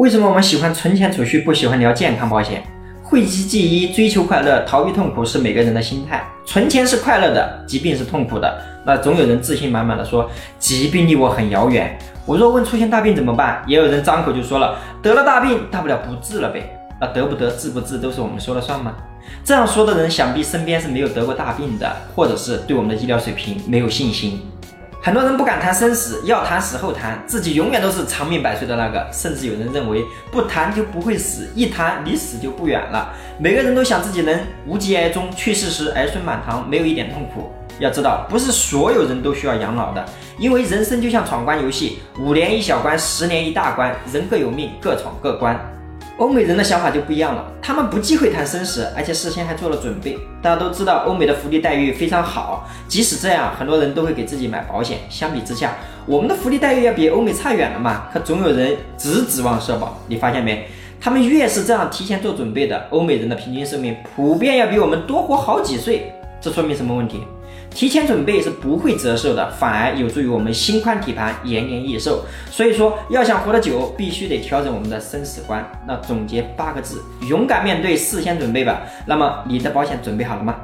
为什么我们喜欢存钱储蓄，不喜欢聊健康保险？讳疾忌医，追求快乐，逃避痛苦是每个人的心态。存钱是快乐的，疾病是痛苦的。那总有人自信满满的说，疾病离我很遥远。我若问出现大病怎么办，也有人张口就说了，得了大病，大不了不治了呗。那得不得，治不治，都是我们说了算吗？这样说的人，想必身边是没有得过大病的，或者是对我们的医疗水平没有信心。很多人不敢谈生死，要谈死后谈，自己永远都是长命百岁的那个。甚至有人认为不谈就不会死，一谈离死就不远了。每个人都想自己能无疾而终，去世时儿孙满堂，没有一点痛苦。要知道，不是所有人都需要养老的，因为人生就像闯关游戏，五年一小关，十年一大关，人各有命，各闯各关。欧美人的想法就不一样了，他们不忌讳谈生死，而且事先还做了准备。大家都知道，欧美的福利待遇非常好，即使这样，很多人都会给自己买保险。相比之下，我们的福利待遇要比欧美差远了嘛？可总有人只指望社保，你发现没？他们越是这样提前做准备的，欧美人的平均寿命普遍要比我们多活好几岁。这说明什么问题？提前准备是不会折寿的，反而有助于我们心宽体盘，延年益寿。所以说，要想活得久，必须得调整我们的生死观。那总结八个字：勇敢面对，事先准备吧。那么，你的保险准备好了吗？